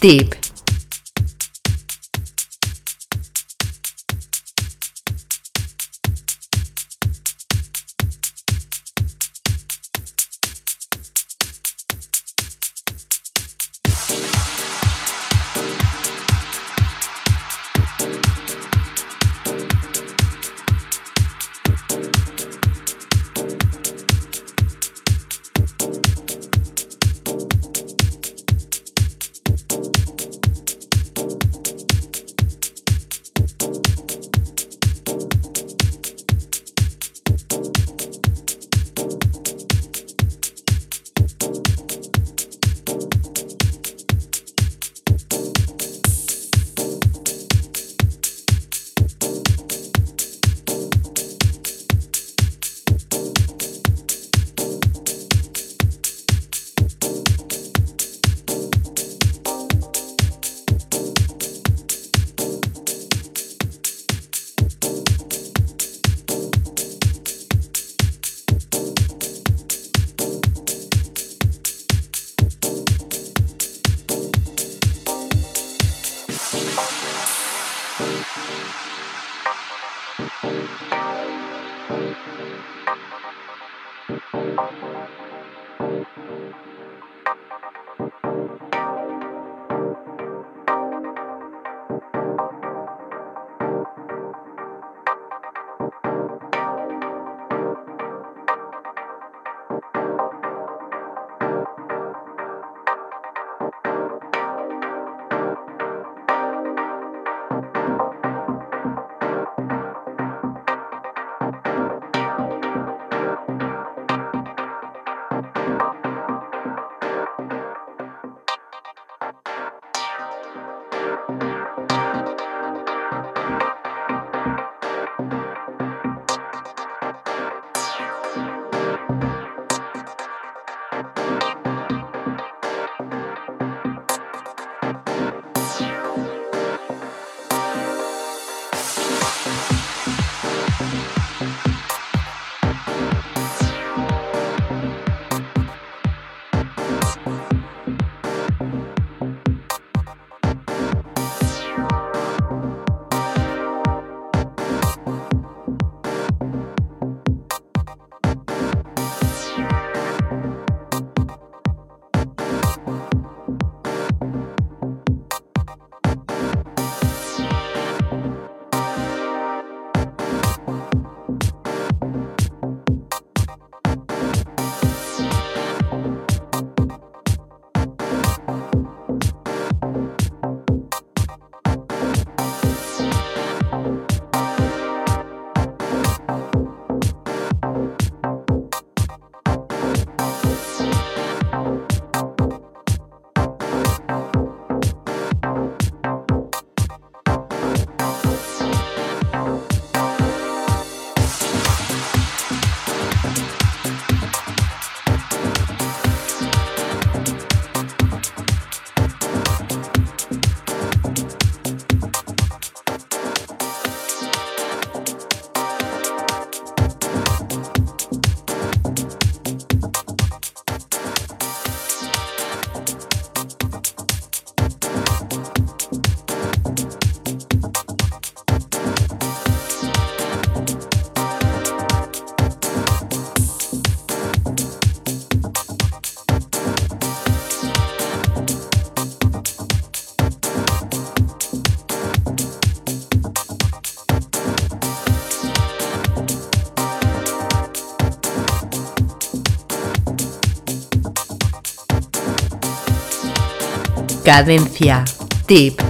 Deep. Cadencia. Tip.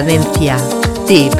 Cadencia. Tip.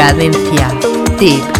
Cadencia. Tip.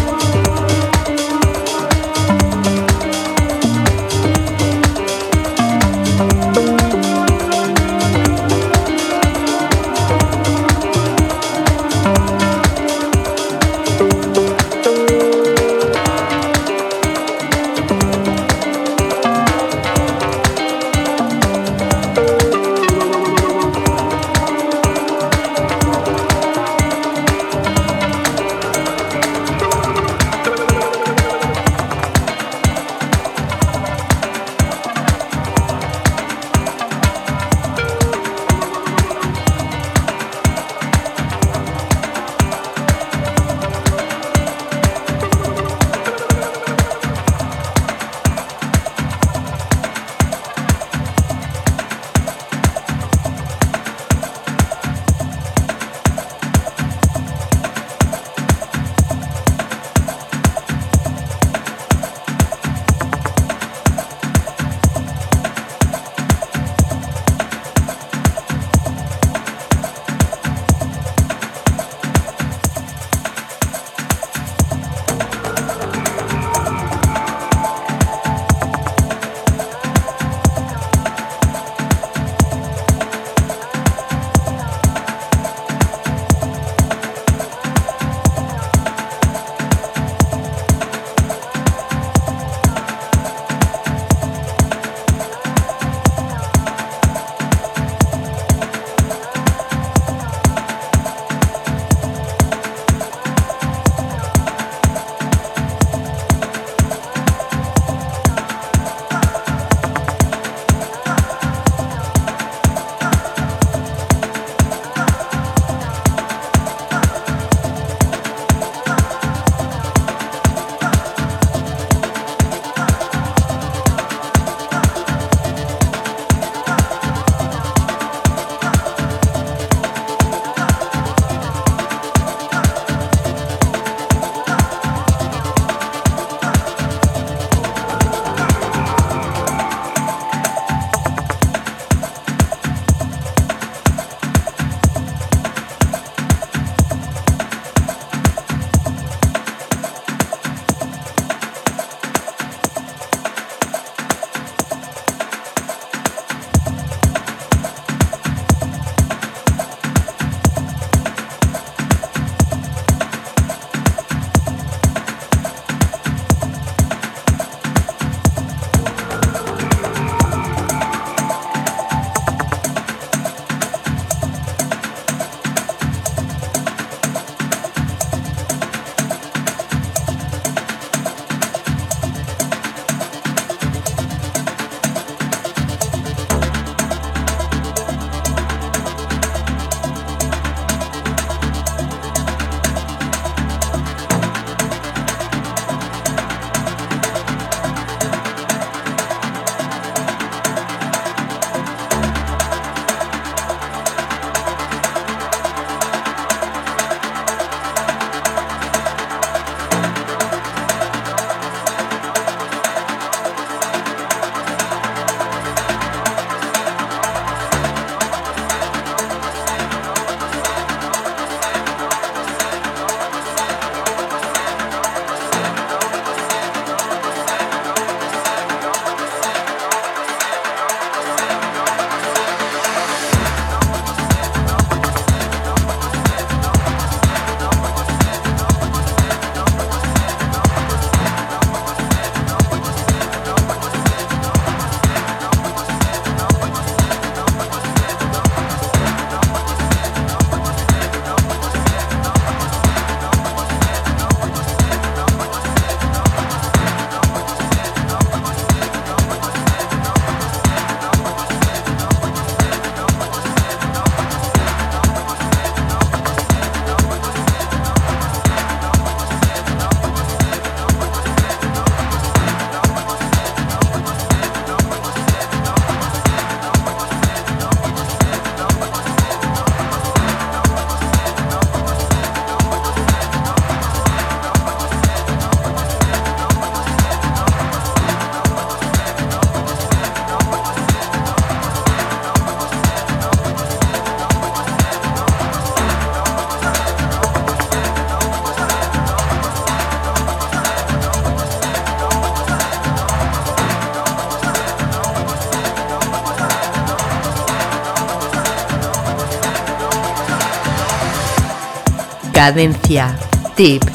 Cadencia. Tip.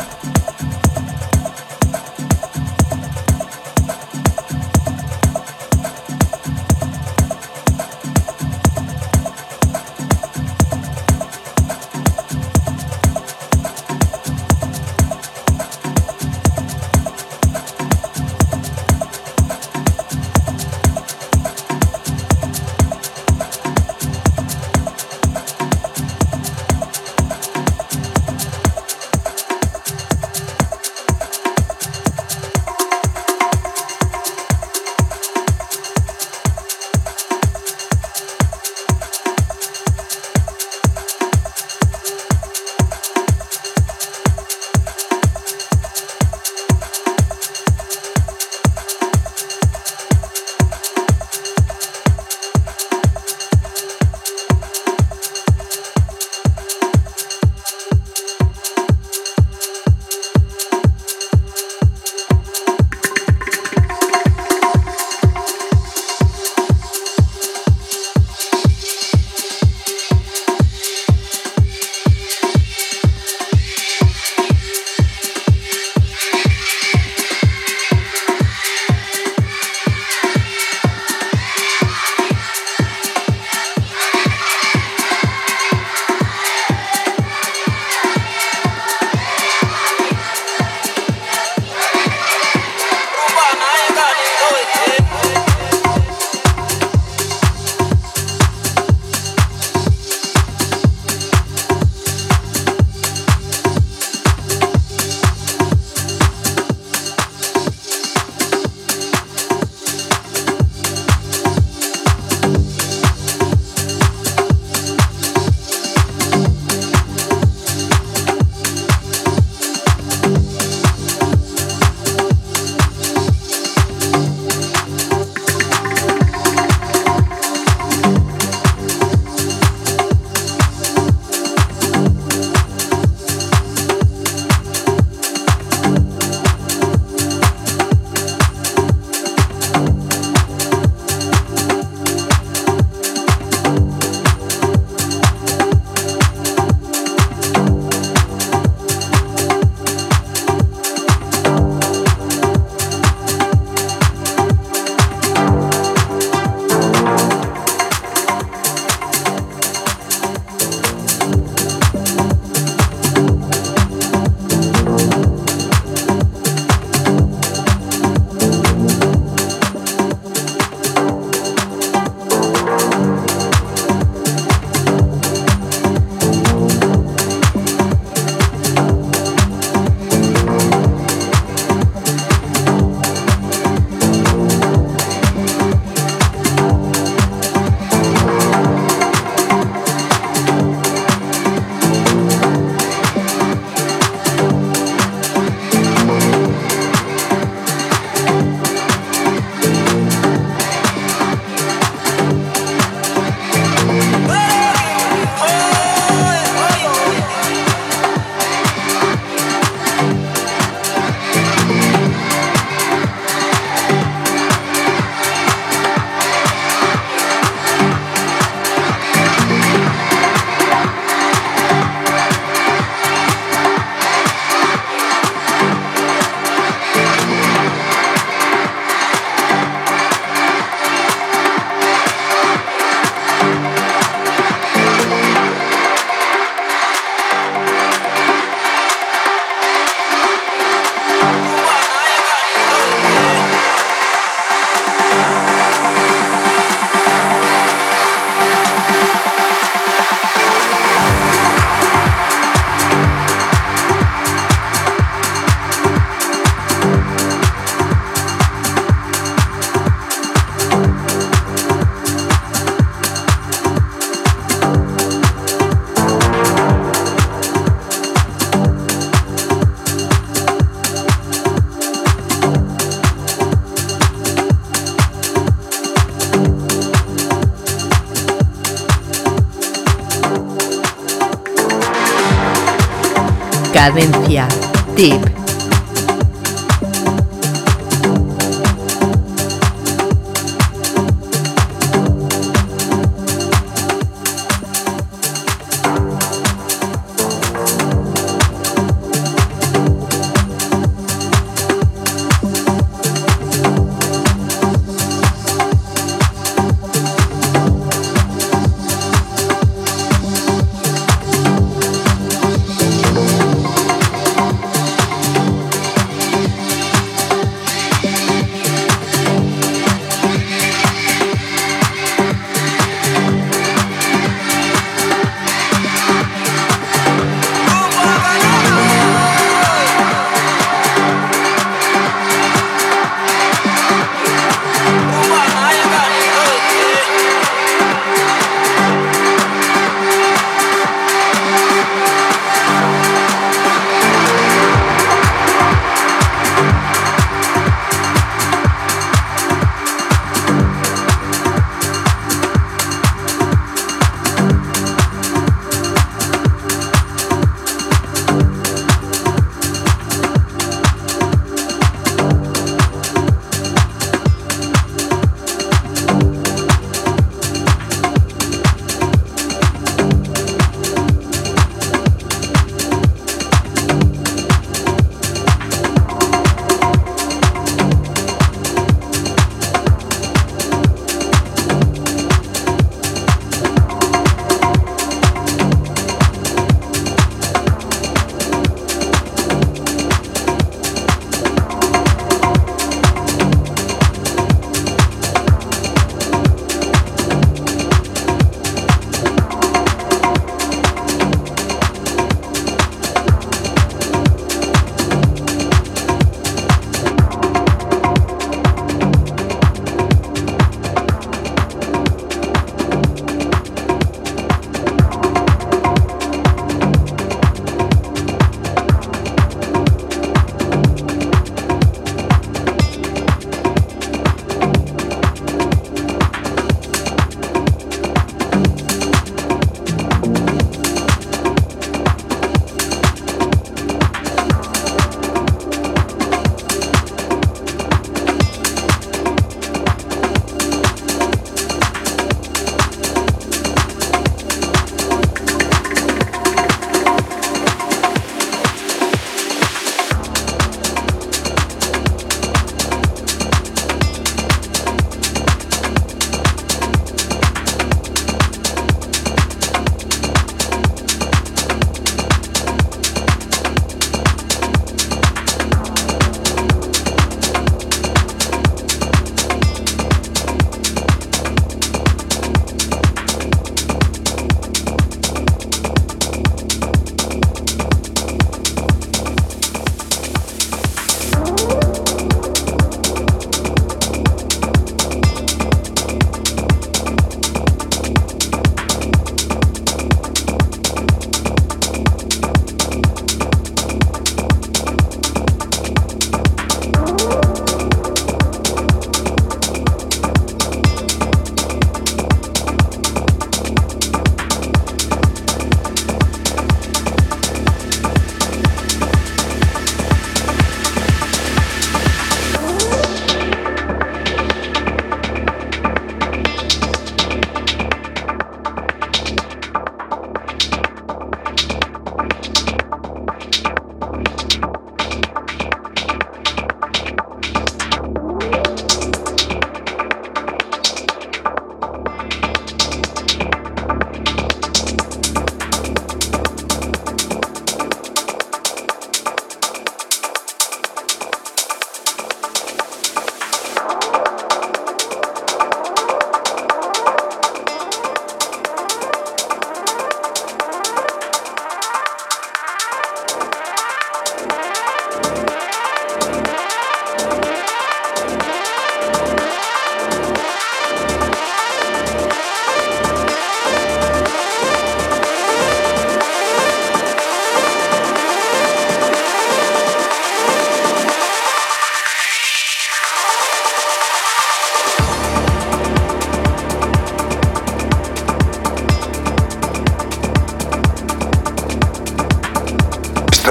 Cadencia. Tip.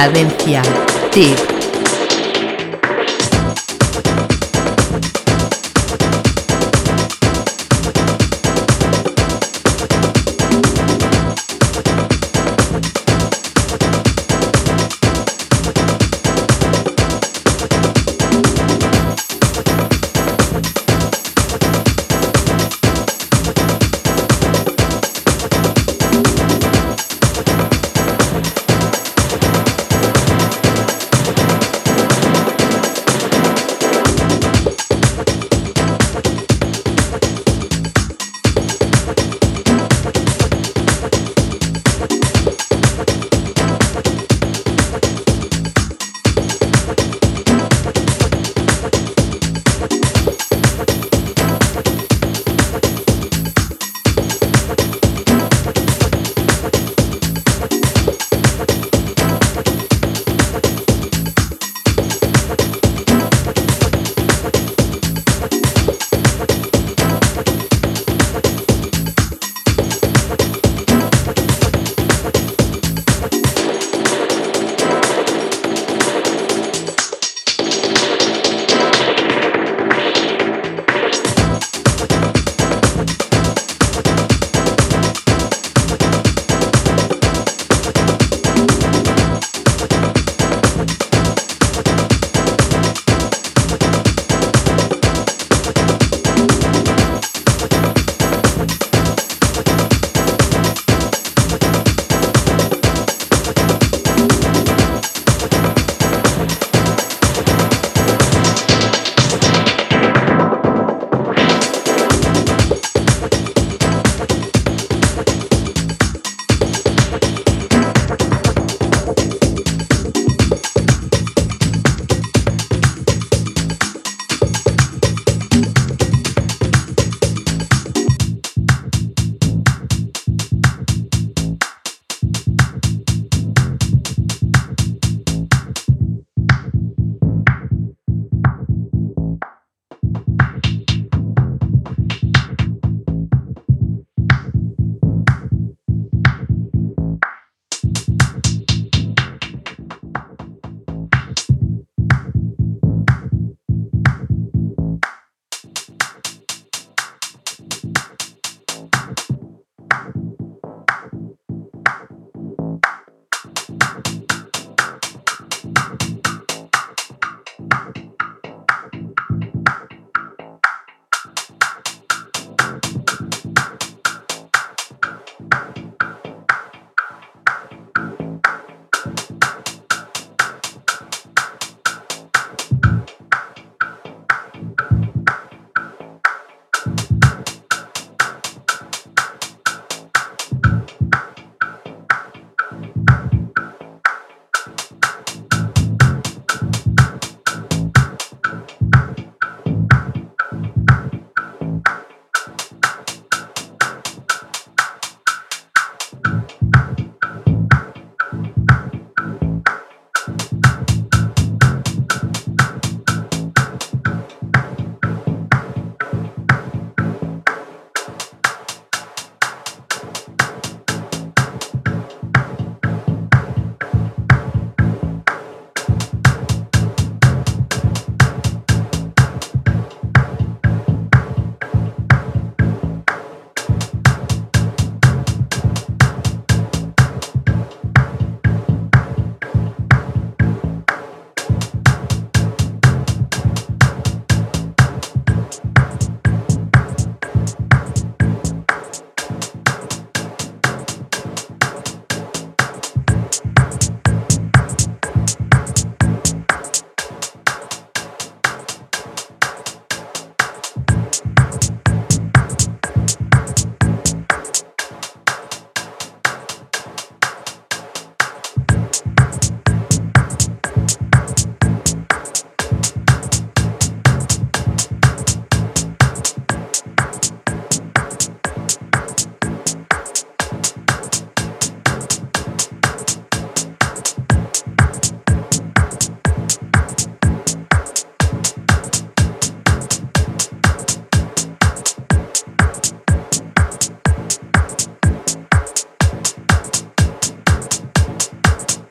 Cadencia. Tip.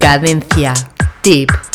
Cadencia. Tip.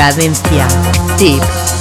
Cadencia. Tip.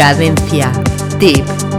Cadencia. Tip.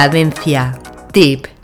Cadencia. Tip.